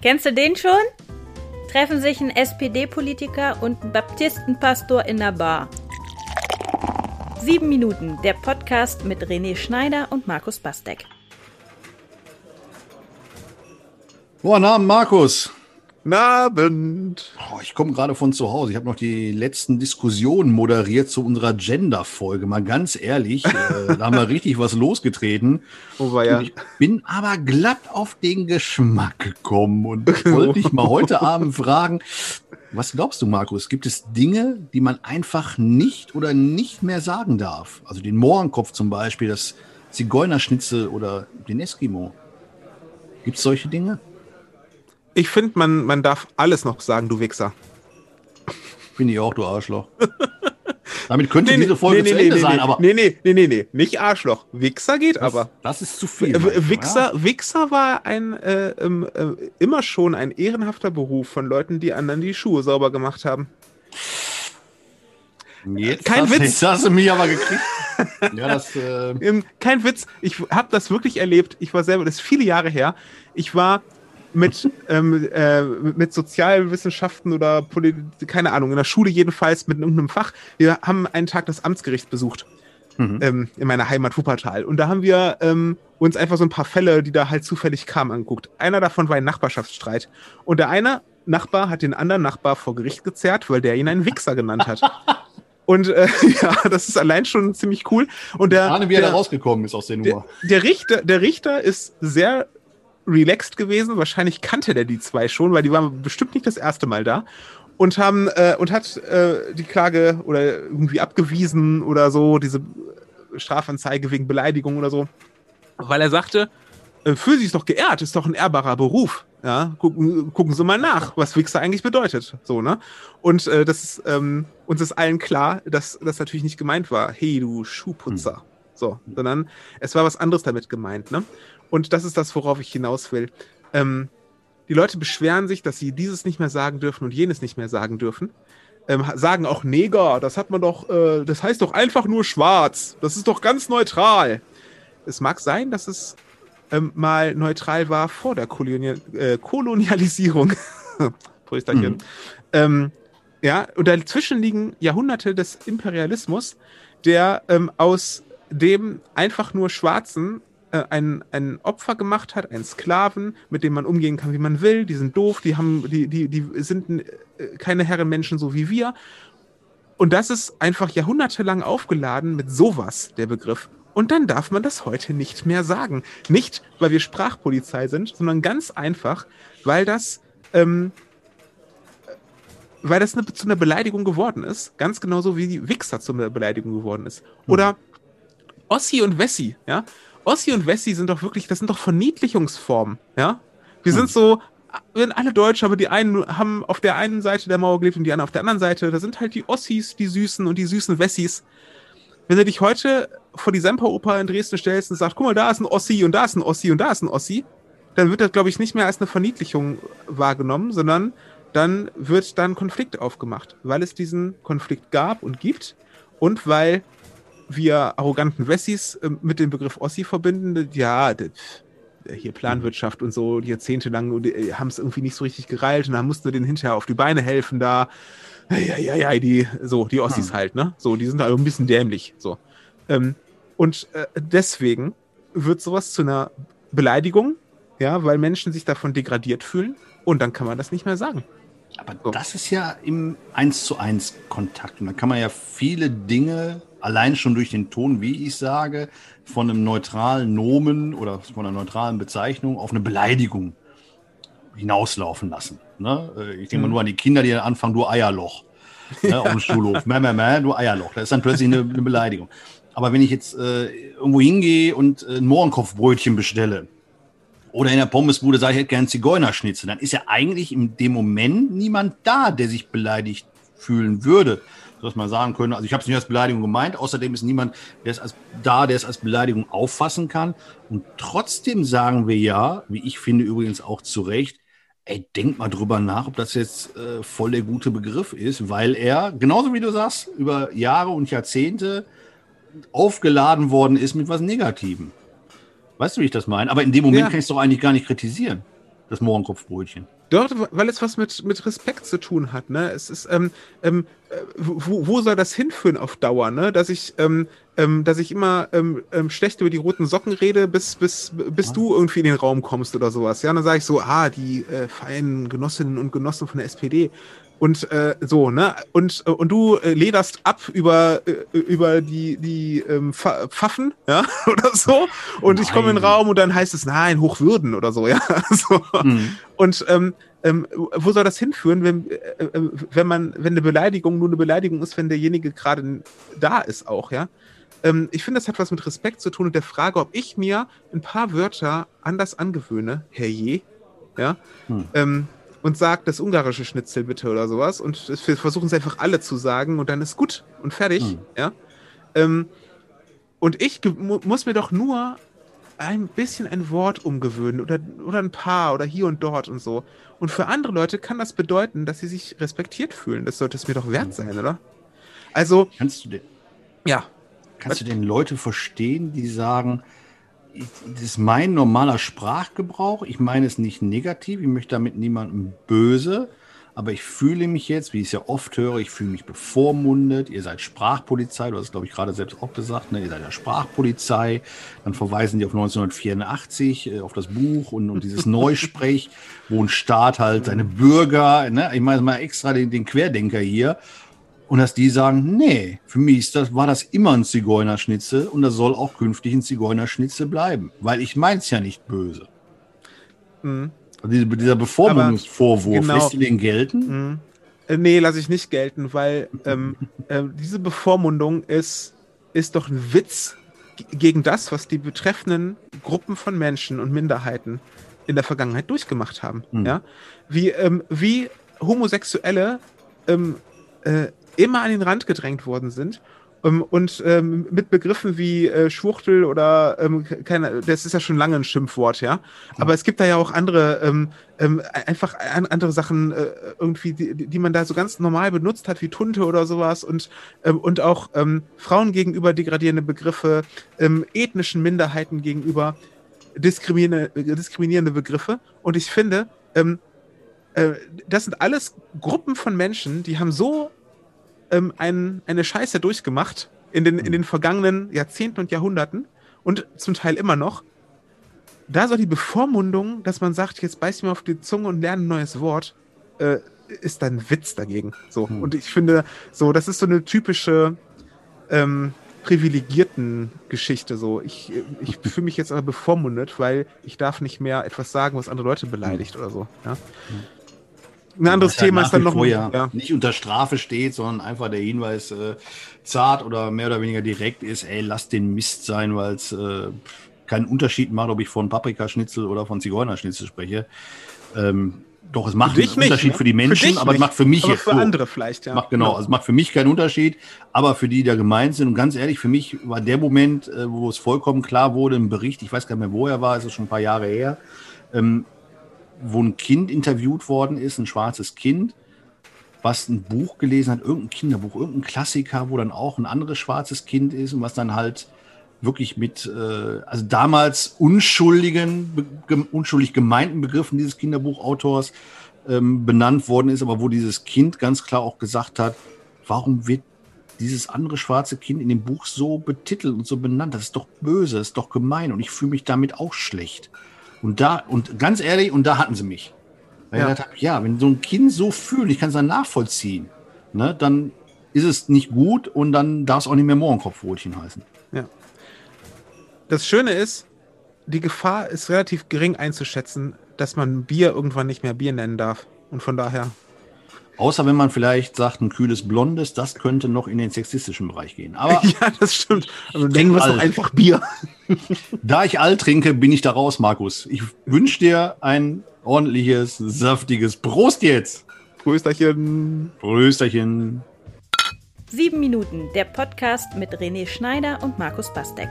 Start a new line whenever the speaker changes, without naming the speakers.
Kennst du den schon? Treffen sich ein SPD-Politiker und ein Baptistenpastor in der Bar. Sieben Minuten, der Podcast mit René Schneider und Markus Bastek.
Guten Abend, Markus.
Guten Abend.
Oh, ich komme gerade von zu Hause. Ich habe noch die letzten Diskussionen moderiert zu unserer Gender-Folge. Mal ganz ehrlich, äh, da haben wir richtig was losgetreten.
Oh, war ja.
Ich bin aber glatt auf den Geschmack gekommen und wollte dich mal heute Abend fragen, was glaubst du, Markus? Gibt es Dinge, die man einfach nicht oder nicht mehr sagen darf? Also den Mohrenkopf zum Beispiel, das Zigeunerschnitzel oder den Eskimo. Gibt es solche Dinge?
Ich finde, man, man darf alles noch sagen, du Wichser.
Bin ich auch, du Arschloch. Damit könnte nee, diese Folge nee, zu Ende
nee,
sein, aber.
Nee, nee, nee, nee, nee, nicht Arschloch. Wichser geht
das,
aber.
Das ist zu viel.
W Wichser, ja. Wichser war ein äh, äh, immer schon ein ehrenhafter Beruf von Leuten, die anderen die Schuhe sauber gemacht haben.
Jetzt Kein hast, Witz. Jetzt hast du mich aber gekriegt.
ja, das, äh Kein Witz. Ich habe das wirklich erlebt. Ich war selber, das ist viele Jahre her. Ich war mit, ähm, äh, mit Sozialwissenschaften oder Politik, keine Ahnung, in der Schule jedenfalls mit irgendeinem Fach. Wir haben einen Tag das Amtsgericht besucht. Mhm. Ähm, in meiner Heimat Wuppertal. Und da haben wir ähm, uns einfach so ein paar Fälle, die da halt zufällig kamen, angeguckt. Einer davon war ein Nachbarschaftsstreit. Und der eine Nachbar hat den anderen Nachbar vor Gericht gezerrt, weil der ihn einen Wichser genannt hat. Und äh, ja, das ist allein schon ziemlich cool. Und der,
ich ahne, wie er da rausgekommen ist aus der Nummer.
Der, der, Richter, der Richter ist sehr relaxed gewesen. Wahrscheinlich kannte der die zwei schon, weil die waren bestimmt nicht das erste Mal da. Und haben äh, und hat äh, die Klage oder irgendwie abgewiesen oder so, diese Strafanzeige wegen Beleidigung oder so. Weil er sagte, äh, fühlen Sie sich doch geehrt, ist doch ein ehrbarer Beruf. Ja, gucken, gucken Sie mal nach, was Wichser eigentlich bedeutet. So, ne? Und äh, das ist, ähm, uns ist allen klar, dass das natürlich nicht gemeint war, hey, du Schuhputzer. So, sondern es war was anderes damit gemeint, ne? Und das ist das, worauf ich hinaus will. Ähm, die Leute beschweren sich, dass sie dieses nicht mehr sagen dürfen und jenes nicht mehr sagen dürfen. Ähm, sagen auch Neger, das hat man doch, äh, das heißt doch einfach nur schwarz. Das ist doch ganz neutral. Es mag sein, dass es ähm, mal neutral war vor der Kolonial äh, Kolonialisierung. Prösterchen. Mhm. Ähm, ja, und dazwischen liegen Jahrhunderte des Imperialismus, der ähm, aus dem einfach nur Schwarzen äh, ein, ein Opfer gemacht hat, einen Sklaven, mit dem man umgehen kann, wie man will. Die sind doof, die haben, die, die, die sind äh, keine Herrenmenschen so wie wir. Und das ist einfach jahrhundertelang aufgeladen mit sowas, der Begriff. Und dann darf man das heute nicht mehr sagen. Nicht, weil wir Sprachpolizei sind, sondern ganz einfach, weil das, ähm, weil das eine, zu einer Beleidigung geworden ist. Ganz genauso wie die Wichser zu einer Beleidigung geworden ist. Oder Ossi und Wessi, ja. Ossi und Wessi sind doch wirklich, das sind doch Verniedlichungsformen, ja? Wir hm. sind so, wir sind alle Deutsche, aber die einen haben auf der einen Seite der Mauer gelebt und die anderen auf der anderen Seite. Da sind halt die Ossis, die Süßen und die süßen Wessis. Wenn du dich heute vor die Semperoper in Dresden stellst und sagst, guck mal, da ist ein Ossi und da ist ein Ossi und da ist ein Ossi, dann wird das, glaube ich, nicht mehr als eine Verniedlichung wahrgenommen, sondern dann wird dann Konflikt aufgemacht, weil es diesen Konflikt gab und gibt und weil wir arroganten Wessis äh, mit dem Begriff Ossi verbinden, ja, das, hier Planwirtschaft und so, jahrzehntelang äh, haben es irgendwie nicht so richtig gereilt und dann mussten wir denen hinterher auf die Beine helfen da. Ja, ja, ja, die, so, die Ossis hm. halt, ne? So, die sind halt ein bisschen dämlich, so. Ähm, und äh, deswegen wird sowas zu einer Beleidigung, ja, weil Menschen sich davon degradiert fühlen und dann kann man das nicht mehr sagen.
Aber so. das ist ja im 1 zu 1 Kontakt und da kann man ja viele Dinge allein schon durch den Ton, wie ich sage, von einem neutralen Nomen oder von einer neutralen Bezeichnung auf eine Beleidigung hinauslaufen lassen. Ne? Äh, ich denke mal mhm. nur an die Kinder, die dann anfangen, du Eierloch. Ne, auf dem Schulhof. Mäh, mäh, mäh, du Eierloch. Das ist dann plötzlich eine, eine Beleidigung. Aber wenn ich jetzt äh, irgendwo hingehe und äh, ein Mohrenkopfbrötchen bestelle oder in der Pommesbude sage, ich hätte gerne Zigeunerschnitzel, dann ist ja eigentlich in dem Moment niemand da, der sich beleidigt fühlen würde dass man sagen könnte, also ich habe es nicht als Beleidigung gemeint, außerdem ist niemand der es als, da, der es als Beleidigung auffassen kann. Und trotzdem sagen wir ja, wie ich finde übrigens auch zu Recht, ey, denk mal drüber nach, ob das jetzt äh, voll der gute Begriff ist, weil er, genauso wie du sagst, über Jahre und Jahrzehnte aufgeladen worden ist mit was Negativem. Weißt du, wie ich das meine? Aber in dem Moment ja. kann ich es doch eigentlich gar nicht kritisieren. das Mohrenkopfbrötchen.
Dort, weil es was mit, mit Respekt zu tun hat, ne? Es ist, ähm, ähm, äh, wo, wo soll das hinführen auf Dauer, ne? Dass ich, ähm, ähm, dass ich immer ähm, ähm, schlecht über die roten Socken rede, bis, bis, bis du irgendwie in den Raum kommst oder sowas. Ja, und dann sage ich so, ah, die äh, feinen Genossinnen und Genossen von der SPD. Und äh, so, ne? Und, äh, und du äh, lederst ab über, äh, über die, die ähm, Pfaffen, ja, oder so. Und nein. ich komme in den Raum und dann heißt es, nein, Hochwürden oder so, ja. so. Mhm. Und ähm, ähm, wo soll das hinführen, wenn, äh, äh, wenn man, wenn eine Beleidigung nur eine Beleidigung ist, wenn derjenige gerade da ist auch, ja? Ähm, ich finde, das hat was mit Respekt zu tun und der Frage, ob ich mir ein paar Wörter anders angewöhne, herrje, ja, hm. ähm, und sagt das ungarische Schnitzel bitte oder sowas. Und wir versuchen es einfach alle zu sagen und dann ist gut und fertig. Mhm. Ja. Ähm, und ich mu muss mir doch nur ein bisschen ein Wort umgewöhnen oder, oder ein paar oder hier und dort und so. Und für andere Leute kann das bedeuten, dass sie sich respektiert fühlen. Das sollte es mir doch wert sein, oder? Also.
Kannst du den, ja. Kannst du denn Leute verstehen, die sagen, das ist mein normaler Sprachgebrauch. Ich meine es nicht negativ. Ich möchte damit niemandem böse. Aber ich fühle mich jetzt, wie ich es ja oft höre, ich fühle mich bevormundet. Ihr seid Sprachpolizei. Du hast es, glaube ich, gerade selbst auch gesagt. Ne? Ihr seid ja Sprachpolizei. Dann verweisen die auf 1984, äh, auf das Buch und, und dieses Neusprech, wo ein Staat halt seine Bürger, ne? ich meine mal extra den, den Querdenker hier, und dass die sagen, nee, für mich ist das, war das immer ein Zigeunerschnitzel und das soll auch künftig ein Zigeunerschnitzel bleiben, weil ich meins ja nicht böse. Mhm. Also dieser, Bevormundungsvorwurf, genau. lässt du den gelten?
Mhm. Äh, nee, lasse ich nicht gelten, weil ähm, äh, diese Bevormundung ist, ist doch ein Witz gegen das, was die betreffenden Gruppen von Menschen und Minderheiten in der Vergangenheit durchgemacht haben. Mhm. Ja? Wie, ähm, wie Homosexuelle ähm, äh, immer an den Rand gedrängt worden sind. Um, ähm, und ähm, mit Begriffen wie äh, Schwuchtel oder ähm, keine, das ist ja schon lange ein Schimpfwort, ja. Aber es gibt da ja auch andere, ähm, ähm, einfach an, andere Sachen äh, irgendwie, die, die man da so ganz normal benutzt hat, wie Tunte oder sowas und, ähm, und auch Frauen gegenüber degradierende Begriffe, ethnischen Minderheiten gegenüber diskriminierende, diskriminierende Begriffe. Und ich finde, äh, das sind alles Gruppen von Menschen, die haben so ähm, ein, eine Scheiße durchgemacht in den, in den vergangenen Jahrzehnten und Jahrhunderten und zum Teil immer noch. Da soll die Bevormundung, dass man sagt, jetzt beiß mir auf die Zunge und lerne ein neues Wort, äh, ist ein Witz dagegen. So. Hm. Und ich finde, so, das ist so eine typische ähm, privilegierten Geschichte. So. Ich, ich fühle mich jetzt aber bevormundet, weil ich darf nicht mehr etwas sagen, was andere Leute beleidigt oder so. Ja? Hm
ein anderes Thema ist dann noch ja, ja, nicht unter Strafe steht, sondern einfach der Hinweis äh, zart oder mehr oder weniger direkt ist, ey, lass den Mist sein, weil es äh, keinen Unterschied macht, ob ich von Paprikaschnitzel oder von Zigeunerschnitzel spreche. Ähm, doch, es macht einen Unterschied nicht, ne? für die Menschen, für aber es macht für mich
aber für so, andere vielleicht, ja.
Macht, genau, also es macht für mich keinen Unterschied, aber für die, die da gemeint sind. Und ganz ehrlich, für mich war der Moment, äh, wo es vollkommen klar wurde im Bericht, ich weiß gar nicht mehr, wo er war, es ist schon ein paar Jahre her, ähm, wo ein Kind interviewt worden ist, ein schwarzes Kind, was ein Buch gelesen hat, irgendein Kinderbuch, irgendein Klassiker, wo dann auch ein anderes schwarzes Kind ist und was dann halt wirklich mit, äh, also damals unschuldigen, ge unschuldig gemeinten Begriffen dieses Kinderbuchautors ähm, benannt worden ist, aber wo dieses Kind ganz klar auch gesagt hat, warum wird dieses andere schwarze Kind in dem Buch so betitelt und so benannt? Das ist doch böse, das ist doch gemein und ich fühle mich damit auch schlecht. Und da, und ganz ehrlich, und da hatten sie mich. Weil ja. ich gedacht habe, ja, wenn so ein Kind so fühlt, ich kann es dann nachvollziehen, ne, dann ist es nicht gut und dann darf es auch nicht mehr Mohrenkopfbrötchen heißen.
Ja. Das Schöne ist, die Gefahr ist relativ gering einzuschätzen, dass man Bier irgendwann nicht mehr Bier nennen darf. Und von daher
Außer wenn man vielleicht sagt, ein kühles Blondes, das könnte noch in den sexistischen Bereich gehen. Aber
ja, das stimmt. Also denken wir es einfach Bier.
da ich alt trinke, bin ich da raus, Markus. Ich wünsche dir ein ordentliches, saftiges Prost jetzt.
Prösterchen.
Prösterchen.
Sieben Minuten, der Podcast mit René Schneider und Markus Bastek.